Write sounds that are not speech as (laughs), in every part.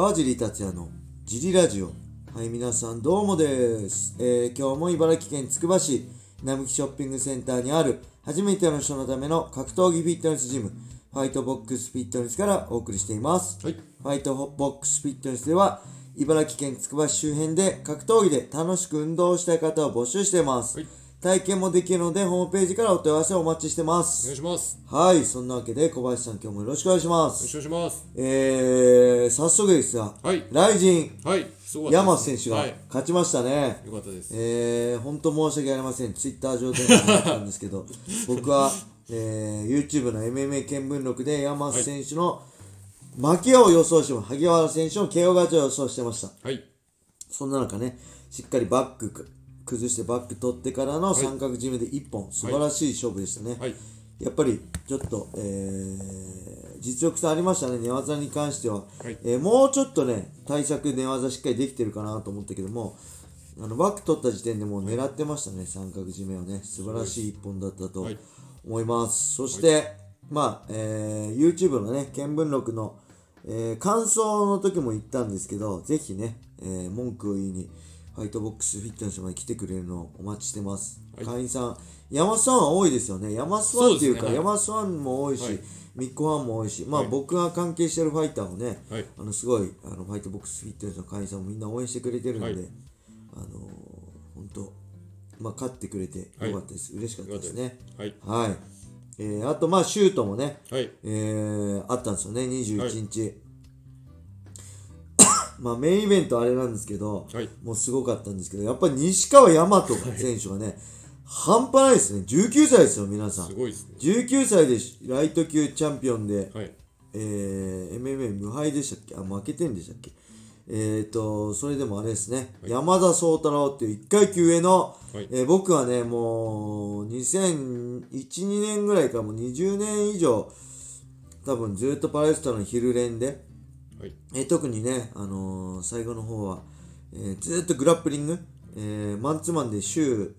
川尻達也のジリラジオ。はい皆さんどうもです、えー今日も茨城県つくば市並木ショッピングセンターにある初めての人のための格闘技フィットネスジムファイトボックスフィットネスからお送りしています、はい。ファイトボックスフィットネスでは茨城県つくば市周辺で格闘技で楽しく運動をしたい方を募集しています、はい体験もできるのでホームページからお問い合わせをお待ちしてまお願すいします。はいそんなわけで小林さん今日もよろしくお願いしますよろしくお願いします。えー、早速ですが、はいライジンはい。山です選手がはい。勝ちましたね。よかったです。えー、本当申し訳ありません。ツイッター上でもあったんですけど、(laughs) 僕は、えー、YouTube の MMA 見聞録で山選手の負けを予想しても、萩原選手の KO 勝ちを予想してました。はい。そんな中ね、しっかりバック崩してバック取ってからの三角締めで1本、素晴らしい勝負でしたね。はい。やっぱりちょっと、えー実力差ありましたね、寝技に関しては、はい。えーもうちょっとね、対策、寝技しっかりできてるかなと思ったけども、あのバック取った時点でもう狙ってましたね、三角締めをね、素晴らしい一本だったとはい。思います。そして、まあ、えー YouTube のね、見聞録の、えー感想の時も言ったんですけど、ぜひね、えー文句を言いに、ファイトボックスフィットネスまで来てくれるのをお待ちしてます。はい会員さん、山スワンは多いですよね。山スワンっていうか、そうねはい山スワンも多いし、はいミッコファンも多いし、まあ、はい僕が関係してるファイターをね、はいあのすごいあのファイトボックスフィットネスの会員さんもみんな応援してくれてるんで、はいあのー、本当、まあ、勝ってくれてよかったです。嬉しかったですね。はい。はい。えー、あと、まあ、シュートもね、はい。えー、あったんですよね、21日。まあ、メインイベントあれなんですけど、はいもうすごかったんですけど、やっぱり西川大和選手がね、半端ないですね。19歳ですよ、皆さんす。ごいですね。19歳でライト級チャンピオンで、はい。えー、MMA 無敗でしたっけ？あ、負けてんでしたっけ？えーと、それでもあれですね、山田宗太郎っていう1階級上の、はいえー僕はね、もう、2001、2年ぐらいからもう20年以上、多分ずっとパレスタの昼練で、はい。えー特にね、あのー最後の方は、えーずーっとグラップリング、えーマンツーマンで週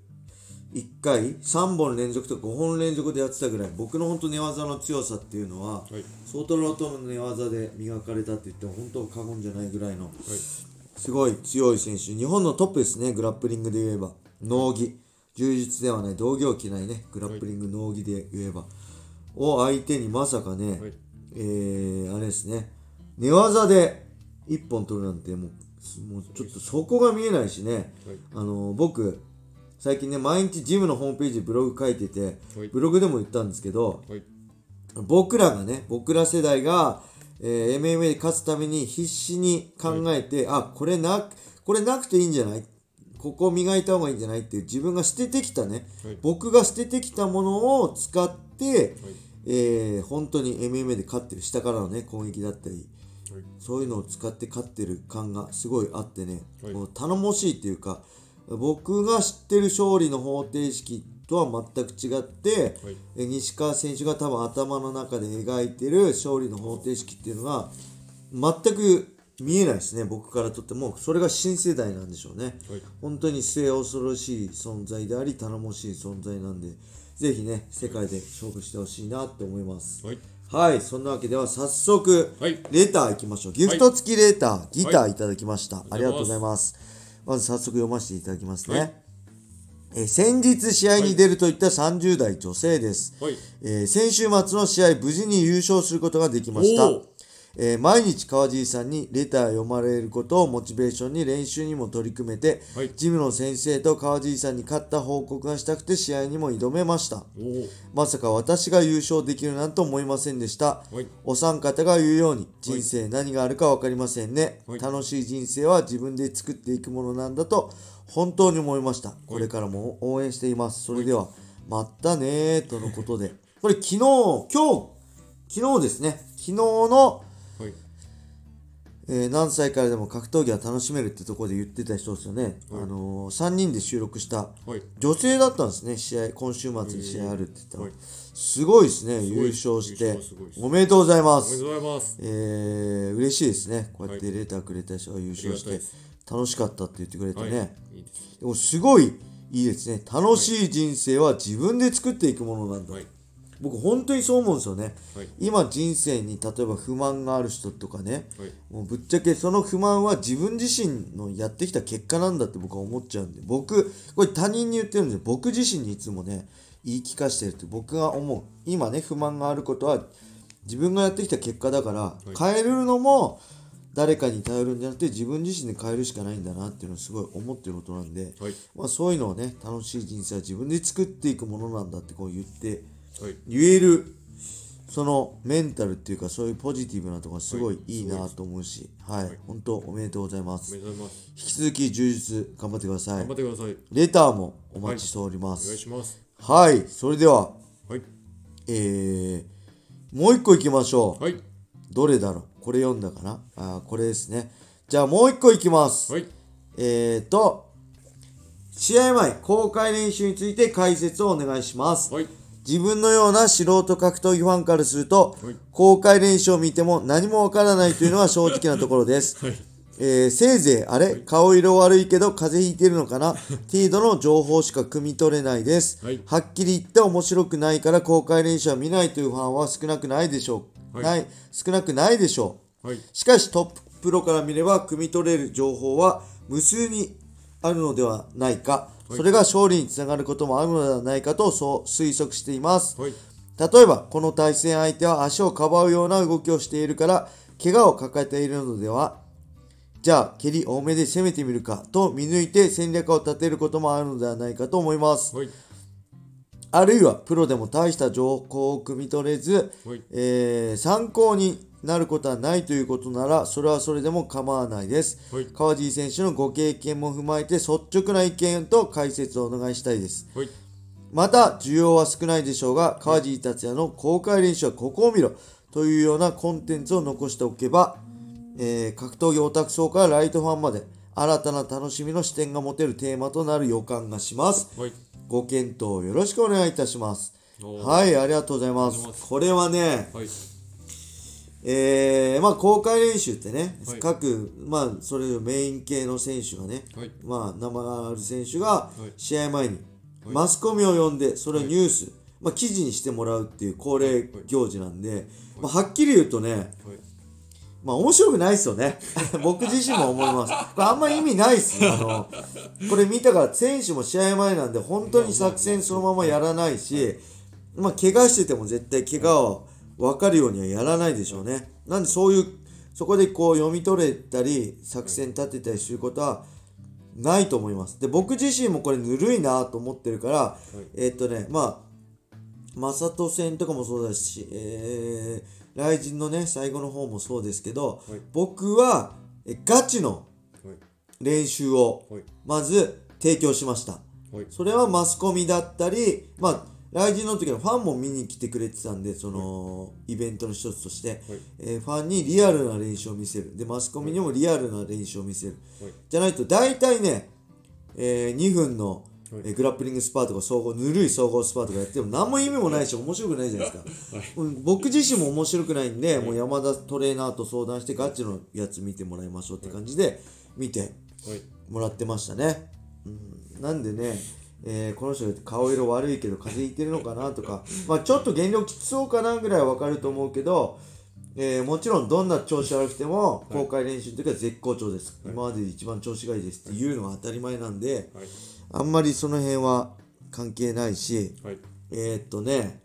1回3本連続とか5本連続でやってたぐらい僕の本当寝技の強さっていうのは、はい。ソートロートの寝技で磨かれたって言っても本当過言じゃないぐらいのはい。すごい強い選手日本のトップですねグラップリングで言えば農技柔術ではない道着を着ないねグラップリング農技で言えば、を相手にまさかね、はい。えー、あれですね寝技で1本取るなんてもうもうちょっとそこが見えないしね、はい。あの僕最近ね毎日ジムのホームページブログ書いてて、はい。ブログでも言ったんですけどはい。僕らがね僕ら世代が、えー MMA で勝つために必死に考えて、あこれなこれなくていいんじゃない？ここ磨いた方がいいんじゃない？っていう自分が捨ててきたね、はい。僕が捨ててきたものを使って、えー本当に MMA で勝ってる下からのね攻撃だったりはい。そういうのを使って勝ってる感がすごいあってね、はい。もう頼もしいっていうか僕が知ってる勝利の方程式とは全く違って、はい。え西川選手が多分頭の中で描いてる勝利の方程式っていうのが全く見えないですね僕からとっても。それが新世代なんでしょうね、はい。本当に末恐ろしい存在であり頼もしい存在なんでぜひね世界で勝負してほしいなって思います。はい。はい、そんなわけでは早速、はいレターいきましょう。ギフト付きレター、ギタはーいただきました。ありがとうございます。まず早速読ませていただきますね。はいえー先日試合に出るといった30代女性です。はい。えー先週末の試合、無事に優勝することができました。えー毎日川尻さんにレター読まれることをモチベーションに練習にも取り組めて、はい。ジムの先生と川尻さんに勝った報告がしたくて試合にも挑めました。まさか私が優勝できるなんて思いませんでした。はい。お三方が言うように人生何があるか分かりませんね、はい。楽しい人生は自分で作っていくものなんだと本当に思いました。これからも応援しています。それではまたねーとのことで。これ昨日今日昨日ですね。昨日の、はい。えー何歳からでも格闘技は楽しめるってところで言ってた人ですよね、はいあのー、3人で収録したはい。女性だったんですね試合今週末に試合あるって言ったら、はいすごいですね優勝しておめでとうございますおめでとうございます。えー、嬉しいですね。こうやってレターくれた人が優勝して楽しかったって言ってくれてはい。ね。いいです。でもすごいいいですね。楽しい人生は自分で作っていくものなんだ。はい。僕本当にそう思うんですよね。はい。今人生に例えば不満がある人とかねはい。もうぶっちゃけその不満は自分自身のやってきた結果なんだって僕は思っちゃうんで僕これ他人に言ってるんで僕自身にいつもね言い聞かせてるって僕が思う今ね不満があることは自分がやってきた結果だから、変えるのも誰かに頼るんじゃなくて自分自身で変えるしかないんだなっていうのをすごい思ってることなんで、はい。まあ、そういうのをね楽しい人生は自分で作っていくものなんだってこう言ってはい言えるそのメンタルっていうかそういうポジティブなところがすごいいいなと思うし、はい、本当おめでとうございまおす。めでとうございます引き続き充実頑張ってください頑張。ってくださいレターもお待ちしておりまお願いす。しますはい、それでは、はいえー、もう一個いきましょう。はいどれだろう？これ読んだかな？あーこれですね。じゃあもう一個いきます。はいえーと、試合前、公開練習について解説をお願いします。はい自分のような素人格闘技ファンからすると、はい。公開練習を見ても何もわからないというのは正直なところです。はい。えーせいぜい、あれ、顔色悪いけど風邪ひいてるのかな？程度の情報しか汲み取れないです。はい。はっきり言って面白くないから公開練習は見ないというファンは少なくないでしょう。はい。ない、少なくないでしょう。はい。しかしトッププロから見れば汲み取れる情報は無数にあるのではないか、それが勝利につながることもあるのではないかとそう推測しています。はい。例えばこの対戦相手は足をかばうような動きをしているから怪我を抱えているのでは？じゃあ蹴り多めで攻めてみるかと見抜いて戦略を立てることもあるのではないかと思います。はいあるいはプロでも大した情報を汲み取れず、はい。えー参考になることはないということならそれはそれでも構わないです、はい。川尻選手のご経験も踏まえて率直な意見と解説をお願いしたいです。はい。また需要は少ないでしょうが川尻達也の公開練習はここを見ろというようなコンテンツを残しておけば、えー格闘技オタク層からライトファンまで新たな楽しみの視点が持てるテーマとなる予感がします。はいご検討よろしくお願いいたします。はいありがとうございまありがとうございます。すこれはねはい。えー、まあ公開練習ってね、はい。各まあそれぞれメイン系の選手がね、はい。まあ名前がある選手がい。試合前にはい。マスコミを呼んでそれをニュース、まあ記事にしてもらうっていう恒例行事なんで、まあ、はっきり言うとねはいまあ面白くないですよね。(laughs) 僕自身も思います。これあんまり意味ないっす (laughs) あのこれ見たから選手も試合前なんで本当に作戦そのままやらないしまあ怪我してても絶対怪我を分かるようにはやらないでしょうね。なんでそういうそこでこう読み取れたり作戦立てたりすることはないと思います。で僕自身もこれぬるいなと思ってるから、えーっとねまあ正人戦とかもそうだし、えー、ライジンのね最後の方もそうですけど、はい。僕はえガチのはい。練習をはい。まず提供しました。はい。それはマスコミだったりまあライジンの時のファンも見に来てくれてたんでその、イベントの一つとして、はい。えーファンにリアルな練習を見せる。でマスコミにもリアルな練習を見せる、はい。じゃないと大体ね、えー2分の、はい。えーグラップリングスパーとか総合ぬるい総合スパーとかやっても何も意味もないし面白くないじゃないですか、(laughs) うん僕自身も面白くないんで、もう山田トレーナーと相談してガチのやつ見てもらいましょうって感じで見てはい。もらってましたね、うん、なんでね、えーこの人顔色悪いけど風邪ひいてるのかなとか、まあ、ちょっと減量きつそうかなぐらいは分かると思うけど、えーもちろんどんな調子悪くても公開練習の時は絶好調です、今までで一番調子がいいですっていうのが当たり前なんで、はいあんまりその辺は関係ないしはいえーっとね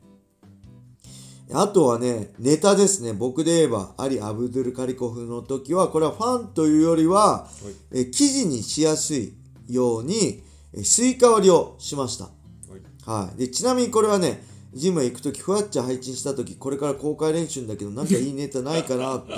あとはね、ネタですね。僕で言えば、アリ・アブドゥル・カリコフの時は、これはファンというよりは、えー記事にしやすいように、えースイカ割りをしました。はいはい。で、ちなみにこれはね、ジムへ行くとき、ふわっちゃ配信したとき、これから公開練習だけど、なんかいいネタないかなって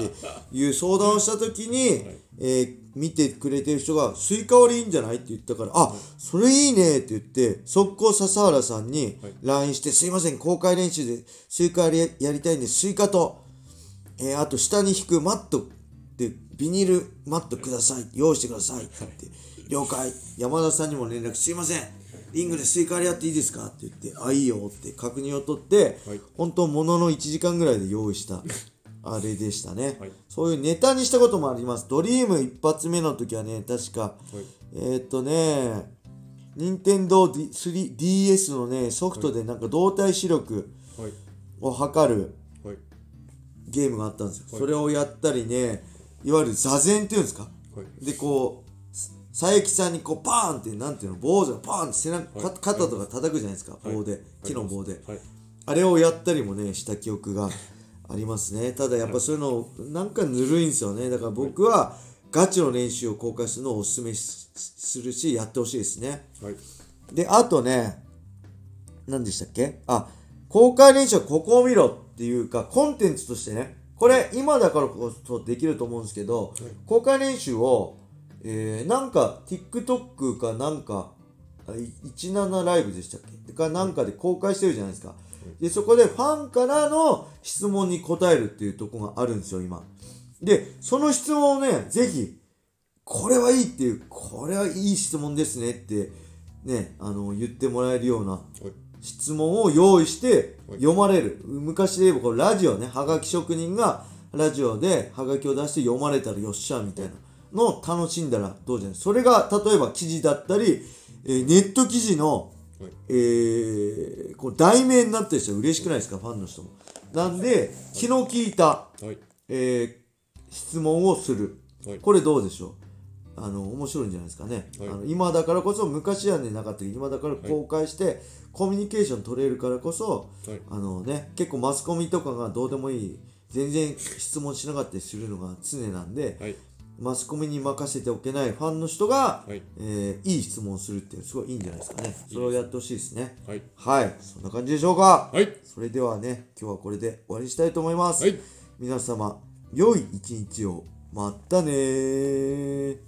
いう相談をしたときに、えー見てくれてる人が、スイカ割りいいんじゃないって言ったから、あ、それいいねって言って、速攻笹原さんに LINE して、すいません、公開練習でスイカ割りやりたいんで、スイカと、えーあと下に敷くマットでビニールマットください用意してくださいって言って了解。山田さんにも連絡すいませんリングでスイカ割りやっていいですか？って言ってあいいよって確認を取って、はい。本当ものの1時間ぐらいで用意した (laughs) あれでしたね、はい。そういうネタにしたこともあります。ドリーム一発目の時はね確か、えーっとね任天堂 3DS のねソフトでなんか動体視力、はい。を測るはい。ゲームがあったんですよ、はい。それをやったりねいわゆる座禅っていうんですか？はい。でこう佐伯さんにこうパーンってなんていうの棒じゃパーンって背中、はい。か肩とか叩くじゃないですか、はい。棒で木の棒で、はい。あれをやったりもねした記憶がありますね。ただやっぱそういうのなんかぬるいんですよね。だから僕はガチの練習を公開するのをおすすめしするしやってほしいですね。はい。であとね何でしたっけ？あ公開練習はここを見ろっていうかコンテンツとしてね。これ今だからこそできると思うんですけど、公開練習を、えーなんか TikTok かなんかあい17ライブでしたっけ？かなんかで公開してるじゃないですか。でそこでファンからの質問に答えるっていうとこがあるんですよ今。でその質問をねぜひこれはいいっていうこれはいい質問ですねってねあの言ってもらえるようなはい。質問を用意してはい。読まれる。昔で言えばこれラジオねはがき職人がラジオではがきを出して読まれたらよっしゃみたいなのを楽しんだらどうじゃない？それが例えば記事だったり、えーネット記事の、はい。えーこう題名になってる人は嬉しくないですか？ファンの人も。なんで気の利いた、はい。えー質問をする。はい。これどうでしょう？あの面白いんじゃないですかね、はい。あの今だからこそ昔はねなかった。けど今だから公開して、コミュニケーション取れるからこそはい。あのね結構マスコミとかがどうでもいい全然質問しなかったりするのが常なんで、はいマスコミに任せておけないファンの人が、はい。えーいい質問をするっていうすごいいいんじゃないですかね。それをやってほしいですね。はい。はい。そんな感じでしょうか。はい。それではね今日はこれで終わりにしたいと思います、はい。皆様良い一日を。またねー